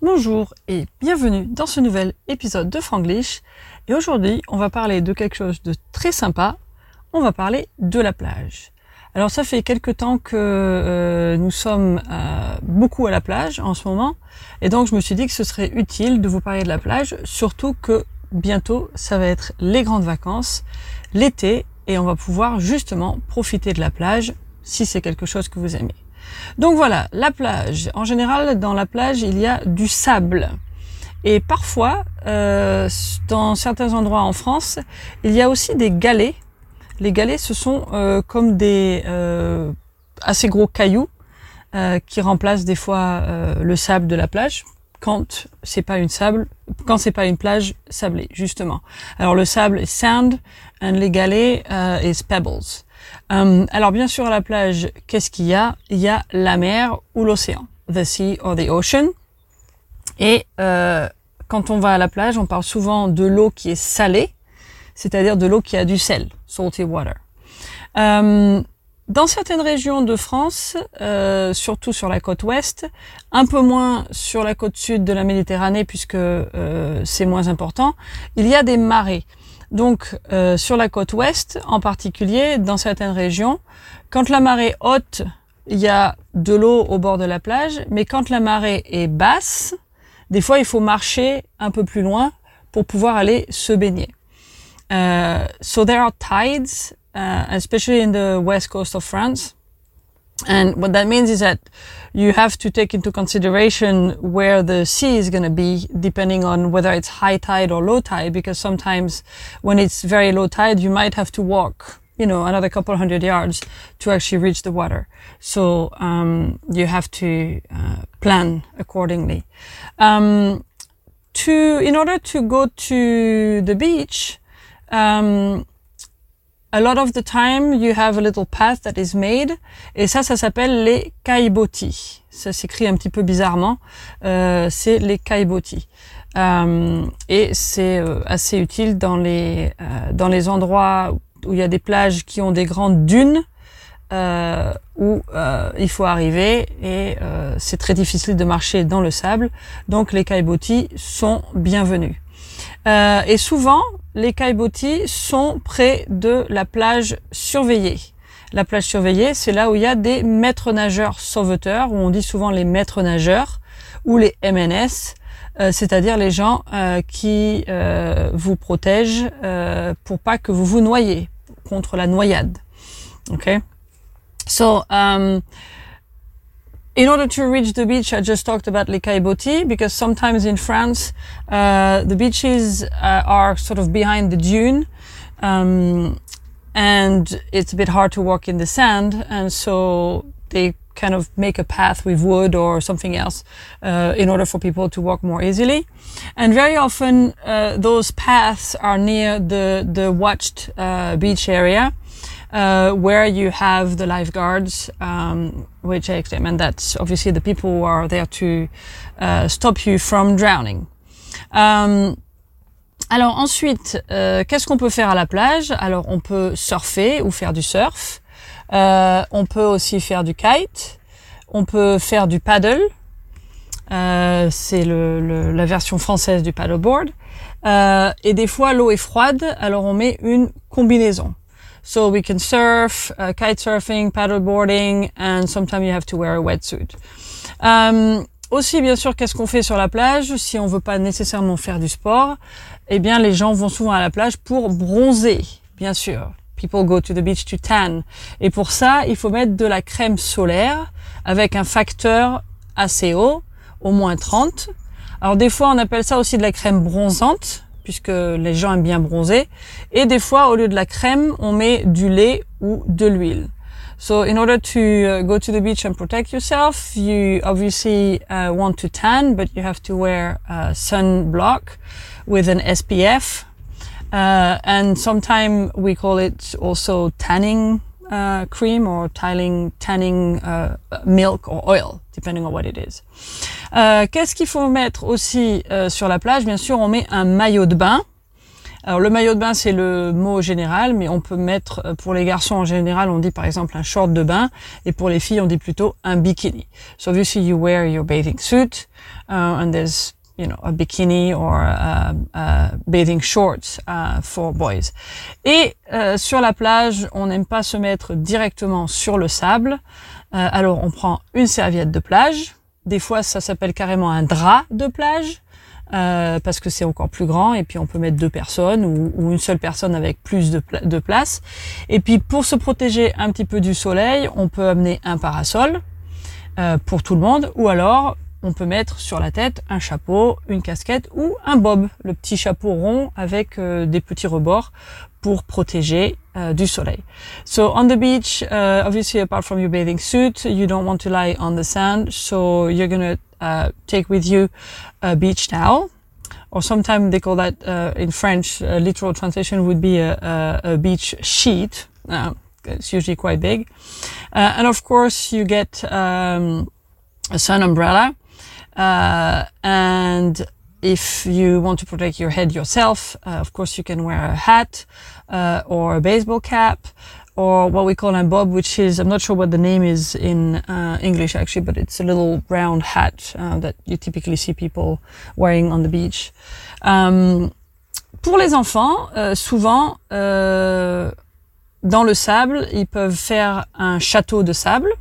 Bonjour et bienvenue dans ce nouvel épisode de Franglish. Et aujourd'hui, on va parler de quelque chose de très sympa. On va parler de la plage. Alors ça fait quelque temps que euh, nous sommes euh, beaucoup à la plage en ce moment. Et donc je me suis dit que ce serait utile de vous parler de la plage, surtout que bientôt ça va être les grandes vacances, l'été, et on va pouvoir justement profiter de la plage si c'est quelque chose que vous aimez. Donc voilà, la plage. En général, dans la plage, il y a du sable. Et parfois, euh, dans certains endroits en France, il y a aussi des galets. Les galets, ce sont euh, comme des euh, assez gros cailloux qui remplacent des fois le sable de la plage quand c'est pas une pas une plage sablée, justement. Alors le sable est sand, et les galets est pebbles. Euh, alors bien sûr à la plage, qu'est-ce qu'il y a? Il y a la mer ou l'océan, the sea or the ocean. Et euh, quand on va à la plage, on parle souvent de l'eau qui est salée, c'est-à-dire de l'eau qui a du sel, salty water. Euh, dans certaines régions de France, surtout sur la côte ouest, un peu moins sur la côte sud de la Méditerranée puisque euh, c'est moins important, il y a des marées. Donc euh, sur la côte ouest en particulier, dans certaines régions, quand la marée haute, il y a de l'eau au bord de la plage, mais quand la marée est basse, des fois il faut marcher un peu plus loin pour pouvoir aller se baigner. Uh, so there are tides, uh, especially in the west coast of France. And what that means is that you have to take into consideration where the sea is going to be depending on whether it's high tide or low tide because sometimes when it's very low tide you might have to walk you know another couple hundred yards to actually reach the water. So um, you have to uh, plan accordingly. Um, to in order to go to the beach um, a lot of the time you have a little path that is made et ça ça s'appelle les kaiboti. Ça s'écrit un petit peu bizarrement euh, c'est les kaiboti. Euh, et c'est euh, assez utile dans les euh, dans les endroits où il y a des plages qui ont des grandes dunes euh, où il faut arriver et c'est très difficile de marcher dans le sable. Donc les kaiboti sont bienvenus et souvent les Kaiboti sont près de la plage surveillée. La plage surveillée, c'est là où il y a des maîtres nageurs sauveteurs, où on dit souvent les maîtres nageurs, ou les MNS, euh, c'est-à-dire les gens euh, qui euh, vous protègent pour pas que vous vous noyez, contre la noyade. Okay? So, um, in order to reach the beach, I just talked about Les Caillebotis because sometimes in France, uh, the beaches uh, are sort of behind the dune. Um, and it's a bit hard to walk in the sand. And so they kind of make a path with wood or something else uh, in order for people to walk more easily. And very often, uh, those paths are near the, the watched uh, beach area uh, where you have the lifeguards, um, which I and that's obviously the people who are there to uh, stop you from drowning. Um, alors ensuite, euh, qu'est-ce qu'on peut faire à la plage? Alors on peut surfer ou faire du surf. Euh, on peut aussi faire du kite. On peut faire du paddle. Euh, c'est le, le, la version française du paddleboard. Euh, et des fois l'eau est froide, alors on met une combinaison. So we can surf, uh, kite surfing, paddleboarding, and sometimes you have to wear a wetsuit. Um, aussi, bien sûr, qu'est-ce qu'on fait sur la plage si on veut pas nécessairement faire du sport? Eh bien, les gens vont souvent à la plage pour bronzer, bien sûr. People go to the beach to tan. Et pour ça, il faut mettre de la crème solaire avec un facteur assez haut, au moins 30. Alors des fois, on appelle ça aussi de la crème bronzante puisque les gens aiment bien bronzer. Et des fois, au lieu de la crème, on met du lait ou de l'huile. So in order to uh, go to the beach and protect yourself, you obviously uh, want to tan, but you have to wear a sunblock with an SPF. Uh, and sometimes we call it also tanning uh, cream or tiling, tanning uh, milk or oil, depending on what it is. Euh, Qu'est-ce qu'il faut mettre aussi euh, sur la plage? Bien sûr, on met un maillot de bain. Alors le maillot de bain c'est le mot général, mais on peut mettre euh, pour les garçons en général on dit par exemple un short de bain et pour les filles on dit plutôt un bikini. So obviously you wear your bathing suit uh, and there's you know a bikini or a, bathing shorts uh, for boys. Et euh, sur la plage on n'aime pas se mettre directement sur le sable. Euh, alors on prend une serviette de plage. Des fois ça s'appelle carrément un drap de plage. Euh, parce que c'est encore plus grand et puis on peut mettre deux personnes ou, ou une seule personne avec plus de, de, place. Et puis pour se protéger un petit peu du soleil, on peut amener un parasol euh, pour tout le monde ou alors on peut mettre sur la tête un chapeau, une casquette ou un bob, le petit chapeau rond avec euh, des petits rebords pour protéger uh, du soleil. So on the beach, uh, obviously apart from your bathing suit, you don't want to lie on the sand, so you're gonna uh, take with you a beach towel, or sometimes they call that uh, in French, a literal translation would be a, beach sheet. It's usually quite big. Uh, and of course you get um, a sun umbrella, and if you want to protect your head yourself, uh, of course you can wear a hat uh, or a baseball cap or what we call a bob, which is, I'm not sure what the name is in uh, English actually, but it's a little round hat uh, that you typically see people wearing on the beach. Um, pour les enfants, souvent, dans le sable, ils peuvent faire un château de sable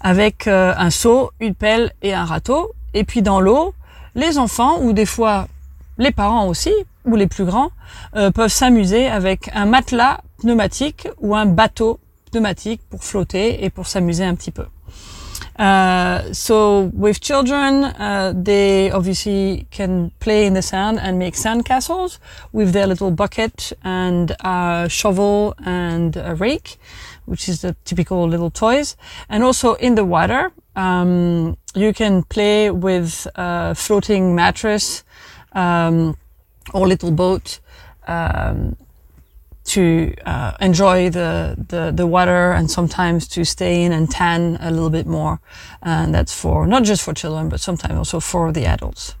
avec un seau, une pelle et un râteau. Et puis dans l'eau, les enfants, ou des fois les parents aussi, ou les plus grands, euh, peuvent s'amuser avec un matelas pneumatique ou un bateau pneumatique pour flotter et pour s'amuser un petit peu. Uh, so with children, uh, they obviously can play in the sand and make sand castles with their little bucket and a shovel and a rake, which is the typical little toys. And also in the water, um, you can play with a floating mattress um, or little boat. Um, to uh, enjoy the, the, the water and sometimes to stay in and tan a little bit more. And that's for not just for children, but sometimes also for the adults.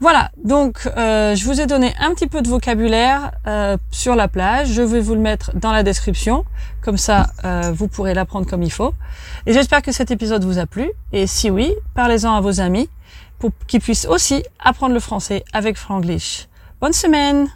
Voilà, donc euh, je vous ai donné un petit peu de vocabulaire euh, sur la plage. Je vais vous le mettre dans la description, comme ça euh, vous pourrez l'apprendre comme il faut. Et j'espère que cet épisode vous a plu. Et si oui, parlez-en à vos amis pour qu'ils puissent aussi apprendre le français avec Franglish. Bonne semaine